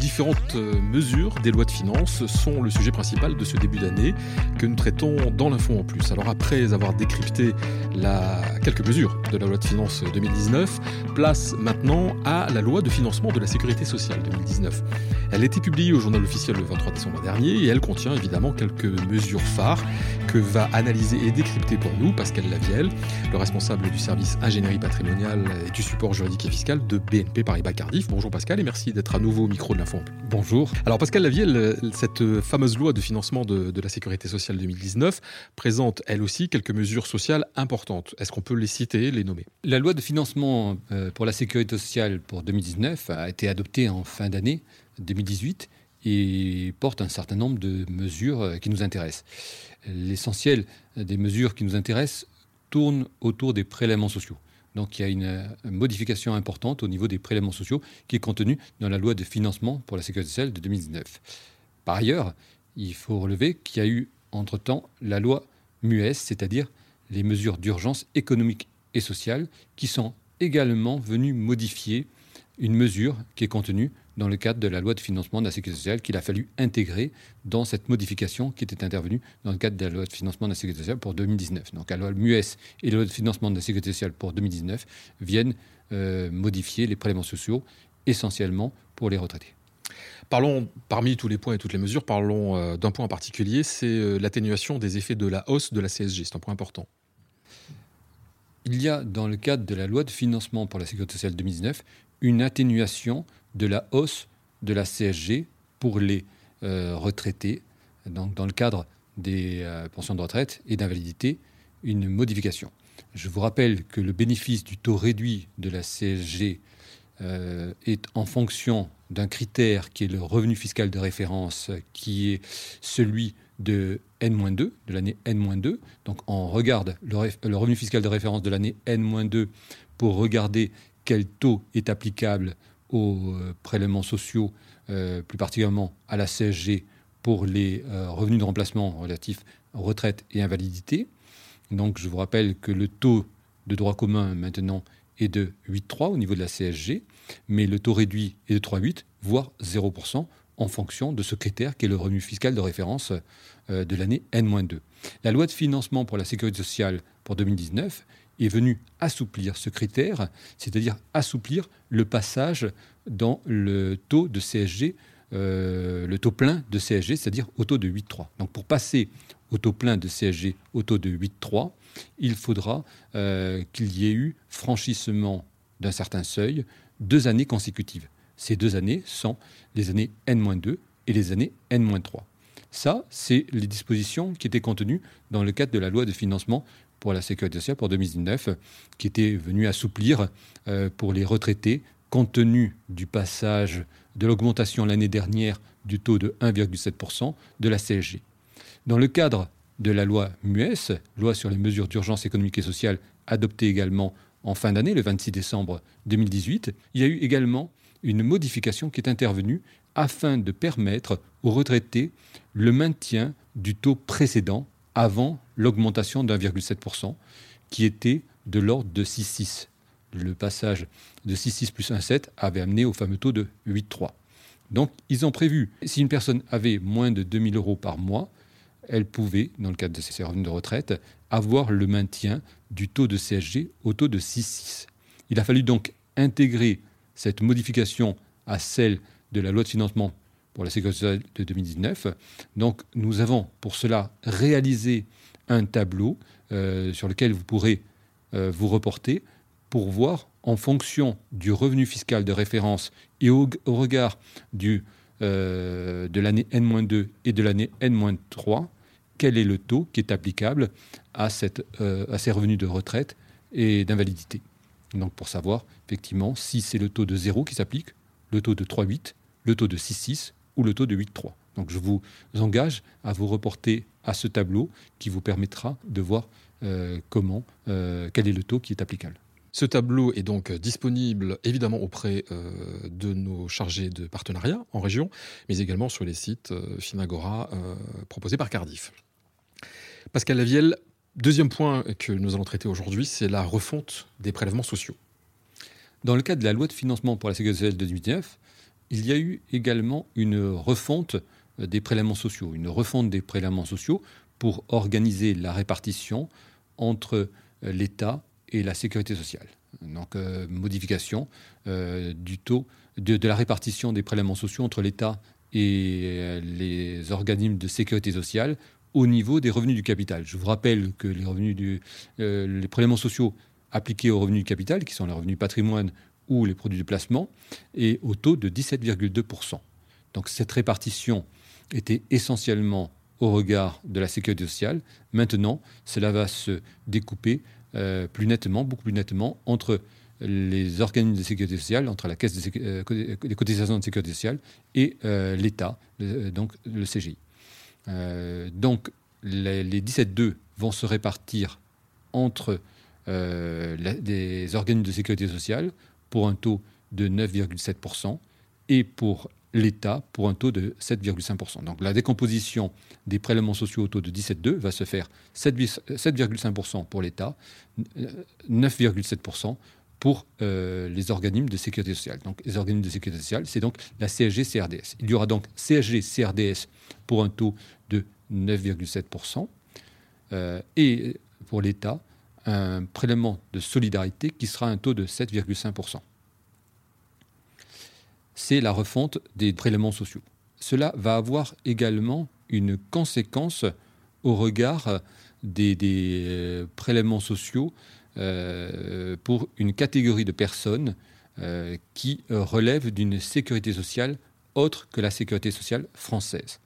Différentes euh, mesures des lois de finances sont le sujet principal de ce début d'année que nous traitons dans l'info en plus. Alors après avoir décrypté la... quelques mesures de la loi de finances 2019, place maintenant à la loi de financement de la sécurité sociale 2019. Elle a été publiée au journal officiel le 23 décembre dernier et elle contient évidemment quelques mesures phares que va analyser et décrypter pour nous Pascal Lavielle, le responsable du service ingénierie patrimoniale et du support juridique et fiscal de BNP Paribas Cardiff. Bonjour Pascal et merci d'être à nouveau au micro de l'info Bonjour. Alors Pascal Lavielle, cette fameuse loi de financement de, de, la sécurité sociale 2019 présente elle aussi quelques mesures sociales importantes. Est-ce qu'on peut les citer, les nommer? La loi de financement euh, pour la sécurité sociale pour 2019 a été adoptée en fin d'année 2018 et porte un certain nombre de mesures euh, qui nous intéressent. L'essentiel des mesures qui nous intéressent tourne autour des prélèvements sociaux. Donc il y a une, modification importante au niveau des prélèvements sociaux qui est contenue dans la loi de financement pour la sécurité sociale de 2019. Par ailleurs, il faut relever qu'il y a eu entre-temps la loi MUES, c'est-à-dire les mesures d'urgence économique et sociale, qui sont également venues modifier une mesure qui est contenue dans le cadre de la loi de financement de la sécurité sociale qu'il a fallu intégrer dans cette modification qui était intervenue dans le cadre de la loi de financement de la sécurité sociale pour 2019. Donc la loi MUES et la loi de financement de la sécurité sociale pour 2019 viennent euh, modifier les prélèvements sociaux essentiellement pour les retraités. Parlons, parmi tous les points et toutes les mesures, parlons euh, d'un point en particulier, c'est euh, l'atténuation des effets de la hausse de la CSG. C'est un point important. Il y a, dans le cadre de la loi de financement pour la sécurité sociale 2019, une atténuation de la hausse de la CSG pour les euh, retraités, donc dans le cadre des euh, pensions de retraite et d'invalidité, une modification. Je vous rappelle que le bénéfice du taux réduit de la CSG euh, est en fonction d'un critère qui est le revenu fiscal de référence, qui est celui de N-2, de l'année N-2. Donc on regarde le, revenu fiscal de référence de l'année N-2 pour regarder quel taux est applicable aux euh, prélèvements sociaux, euh, plus particulièrement à la CSG pour les euh, revenus de remplacement relatifs retraite et invalidité. Donc je vous rappelle que le taux de droit commun maintenant est de 8,3 au niveau de la CSG, mais le taux réduit est de 3,8, voire 0% en fonction de ce critère qui est le revenu fiscal de référence de l'année N-2. La loi de financement pour la sécurité sociale pour 2019 est venu assouplir ce critère, c'est-à-dire assouplir le passage dans le taux de CSG, euh, le taux plein de CSG, c'est-à-dire au taux de 8,3. Donc pour passer au taux plein de CSG au taux de 8,3, il faudra euh, qu'il y ait eu franchissement d'un certain seuil deux années consécutives. Ces deux années sont les années N-2 et les années N-3. Ça, c'est les dispositions qui étaient contenues dans le cadre de la loi de financement pour la sécurité sociale pour 2019, qui était venu assouplir euh, pour les retraités, compte tenu du passage de l'augmentation l'année dernière du taux de 1,7% de la CSG. Dans le cadre de la loi MUES, loi sur les mesures d'urgence économique et sociale, adoptée également en fin d'année, le 26 décembre 2018, il y a eu également une modification qui est intervenue afin de permettre aux retraités le maintien du taux précédent avant l'augmentation d'1,7%, qui était de l'ordre de 6,6. Le passage de 6,6 plus 1,7 avait amené au fameux taux de 8,3. Donc, ils ont prévu, si une personne avait moins de 2000 euros par mois, elle pouvait, dans le cadre de ses revenus de retraite, avoir le maintien du taux de CSG au taux de 6,6. Il a fallu donc intégrer cette modification à celle de la loi de financement pour la sécurité sociale de 2019. Donc nous avons pour cela réalisé un tableau euh, sur lequel vous pourrez euh, vous reporter pour voir en fonction du revenu fiscal de référence et au, regard euh, de l'année N-2 et de l'année N-3, quel est le taux qui est applicable à ces revenus de retraite et d'invalidité. Donc pour savoir effectivement si c'est le taux de 0 qui s'applique, le taux de 3,8, le taux de 6,6 ou le taux de 8,3. Donc je vous engage à vous reporter à ce tableau qui vous permettra de voir euh, comment, euh, quel est le taux qui est applicable. Ce tableau est donc disponible évidemment auprès euh, de nos chargés de partenariat en région, mais également sur les sites Finagora proposés par Cardiff. Pascal Lavielle, Deuxième point que nous allons traiter aujourd'hui, c'est la refonte des prélèvements sociaux. Dans le cadre de la loi de financement pour la sécurité sociale de 2019, il y a eu également une refonte des prélèvements sociaux, une refonte des prélèvements sociaux pour organiser la répartition entre l'État et la sécurité sociale. Donc, euh, modification euh, du taux de, la répartition des prélèvements sociaux entre l'État et euh, les organismes de sécurité sociale au niveau des revenus du capital. Je vous rappelle que les revenus du, les prélèvements sociaux appliqués aux revenus du capital, qui sont les revenus patrimoine ou les produits de placement, est au taux de 17,2%. Donc cette répartition était essentiellement au regard de la sécurité sociale. Maintenant, cela va se découper euh, plus nettement, beaucoup plus nettement, entre les organismes de sécurité sociale, entre la caisse des euh, cotisations de sécurité sociale et euh, l'État, donc le CGI. Donc les, les 17,2 vont se répartir entre les organismes de sécurité sociale pour un taux de 9,7% et pour l'État pour un taux de 7,5%. Donc la décomposition des prélèvements sociaux au taux de 17,2 va se faire 7,5% pour l'État, 9,7% pour euh, les organismes de sécurité sociale. Donc les organismes de sécurité sociale, c'est donc la CSG-CRDS. Il y aura donc CSG-CRDS pour un taux de 9,7% euh, et pour l'État, un prélèvement de solidarité qui sera un taux de 7,5% c'est la refonte des prélèvements sociaux. Cela va avoir également une conséquence au regard des, euh, prélèvements sociaux euh, pour une catégorie de personnes euh, qui relèvent d'une sécurité sociale autre que la sécurité sociale française.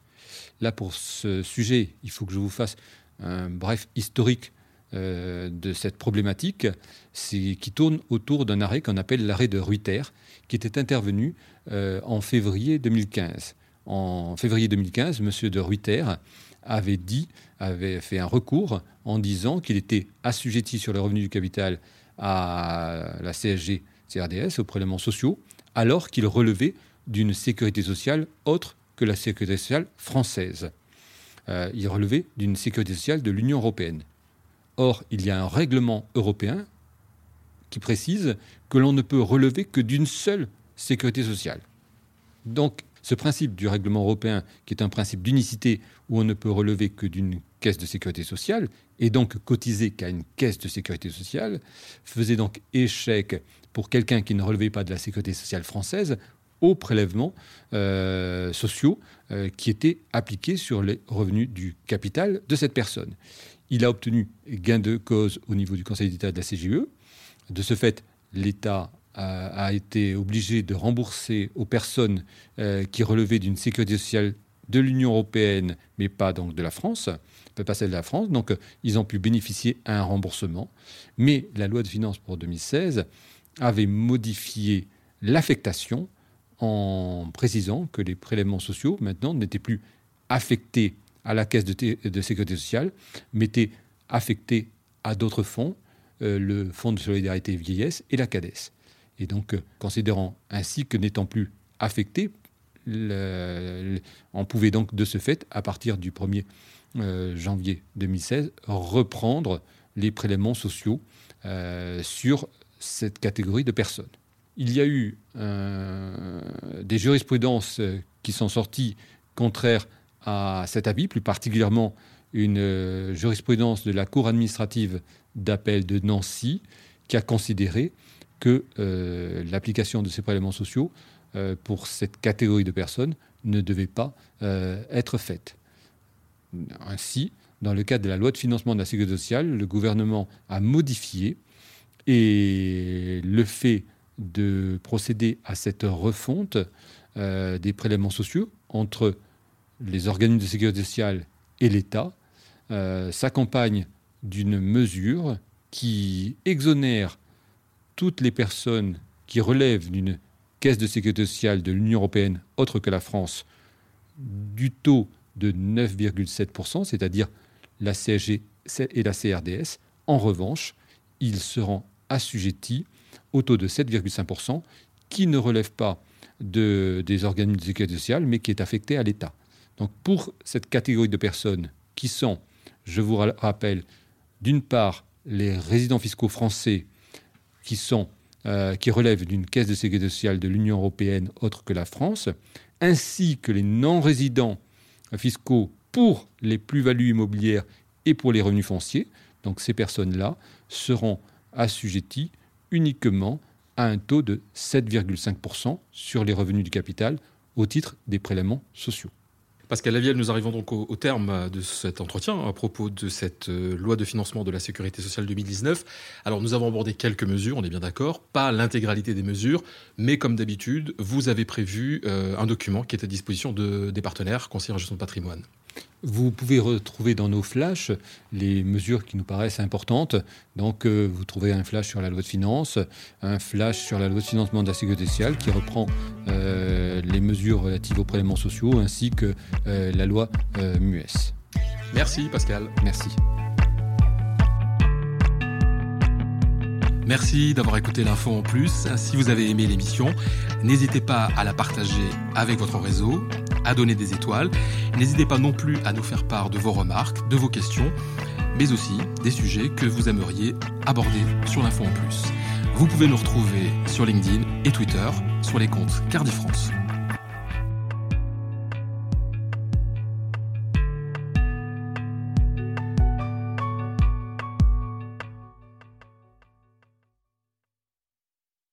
Là, pour ce sujet, il faut que je vous fasse un bref historique de cette problématique qui tourne autour d'un arrêt qu'on appelle l'arrêt de Ruyter, qui était intervenu euh, en février 2015. En février 2015, M. de Ruyter avait dit, avait fait un recours en disant qu'il était assujetti sur les revenus du capital à la CSG CRDS, aux prélèvements sociaux, alors qu'il relevait d'une sécurité sociale autre que la sécurité sociale française. Euh, il relevait d'une sécurité sociale de l'Union européenne. Or, il y a un règlement européen qui précise que l'on ne peut relever que d'une seule sécurité sociale. Donc, ce principe du règlement européen, qui est un principe d'unicité où on ne peut relever que d'une caisse de sécurité sociale, et donc cotiser qu'à une caisse de sécurité sociale, faisait donc échec pour quelqu'un qui ne relevait pas de la sécurité sociale française aux prélèvements euh, sociaux euh, qui étaient appliqués sur les revenus du capital de cette personne. Il a obtenu gain de cause au niveau du Conseil d'État de la CGE. De ce fait, l'État a, été obligé de rembourser aux personnes euh, qui relevaient d'une sécurité sociale de l'Union européenne, mais pas donc de la France, pas celle de la France. Donc, euh, ils ont pu bénéficier à un remboursement. Mais la loi de finances pour 2016 avait modifié l'affectation en précisant que les prélèvements sociaux, maintenant, n'étaient plus affectés à la caisse de, sécurité sociale, mais étaient affectés à d'autres fonds, euh, le Fonds de solidarité vieillesse et la CADES. Et donc, euh, considérant ainsi que n'étant plus affecté, on pouvait donc de ce fait, à partir du 1er euh, janvier 2016, reprendre les prélèvements sociaux euh, sur cette catégorie de personnes. Il y a eu des jurisprudences qui sont sorties contraires à cet avis, plus particulièrement une jurisprudence de la Cour administrative d'appel de Nancy qui a considéré que euh, l'application de ces prélèvements sociaux euh, pour cette catégorie de personnes ne devait pas euh, être faite. Ainsi, dans le cadre de la loi de financement de la sécurité sociale, le gouvernement a modifié et le fait de procéder à cette refonte des prélèvements sociaux entre les organismes de sécurité sociale et l'État s'accompagne d'une mesure qui exonère toutes les personnes qui relèvent d'une caisse de sécurité sociale de l'Union européenne autre que la France du taux de 9,7%, c'est-à-dire la CSG et la CRDS. En revanche, ils seront assujettis au taux de 7,5% qui ne relève pas de, des organismes de sécurité sociale, mais qui est affecté à l'État. Donc pour cette catégorie de personnes qui sont, je vous rappelle, d'une part, les résidents fiscaux français euh, qui relèvent d'une caisse de sécurité sociale de l'Union européenne autre que la France, ainsi que les non-résidents fiscaux pour les plus-values immobilières et pour les revenus fonciers. Donc ces personnes-là seront assujetties uniquement à un taux de 7,5% sur les revenus du capital au titre des prélèvements sociaux. Pascal Lavielle, nous arrivons donc au, terme de cet entretien à propos de cette euh, loi de financement de la sécurité sociale 2019. Alors nous avons abordé quelques mesures, on est bien d'accord, pas l'intégralité des mesures, mais comme d'habitude, vous avez prévu euh, un document qui est à disposition de, des partenaires conseillers en gestion de patrimoine. Vous pouvez retrouver dans nos flashs les mesures qui nous paraissent importantes. Donc, euh, vous trouvez un flash sur la loi de finances, un flash sur la loi de financement de la sécurité sociale qui reprend euh, les mesures relatives aux prélèvements sociaux ainsi que euh, la loi MUS. Merci Pascal. Merci. Merci d'avoir écouté l'info en plus. Si vous avez aimé l'émission, n'hésitez pas à la partager avec votre réseau, à donner des étoiles. N'hésitez pas non plus à nous faire part de vos remarques, de vos questions, mais aussi des sujets que vous aimeriez aborder sur l'info en plus. Vous pouvez nous retrouver sur LinkedIn et Twitter sur les comptes Cardi France.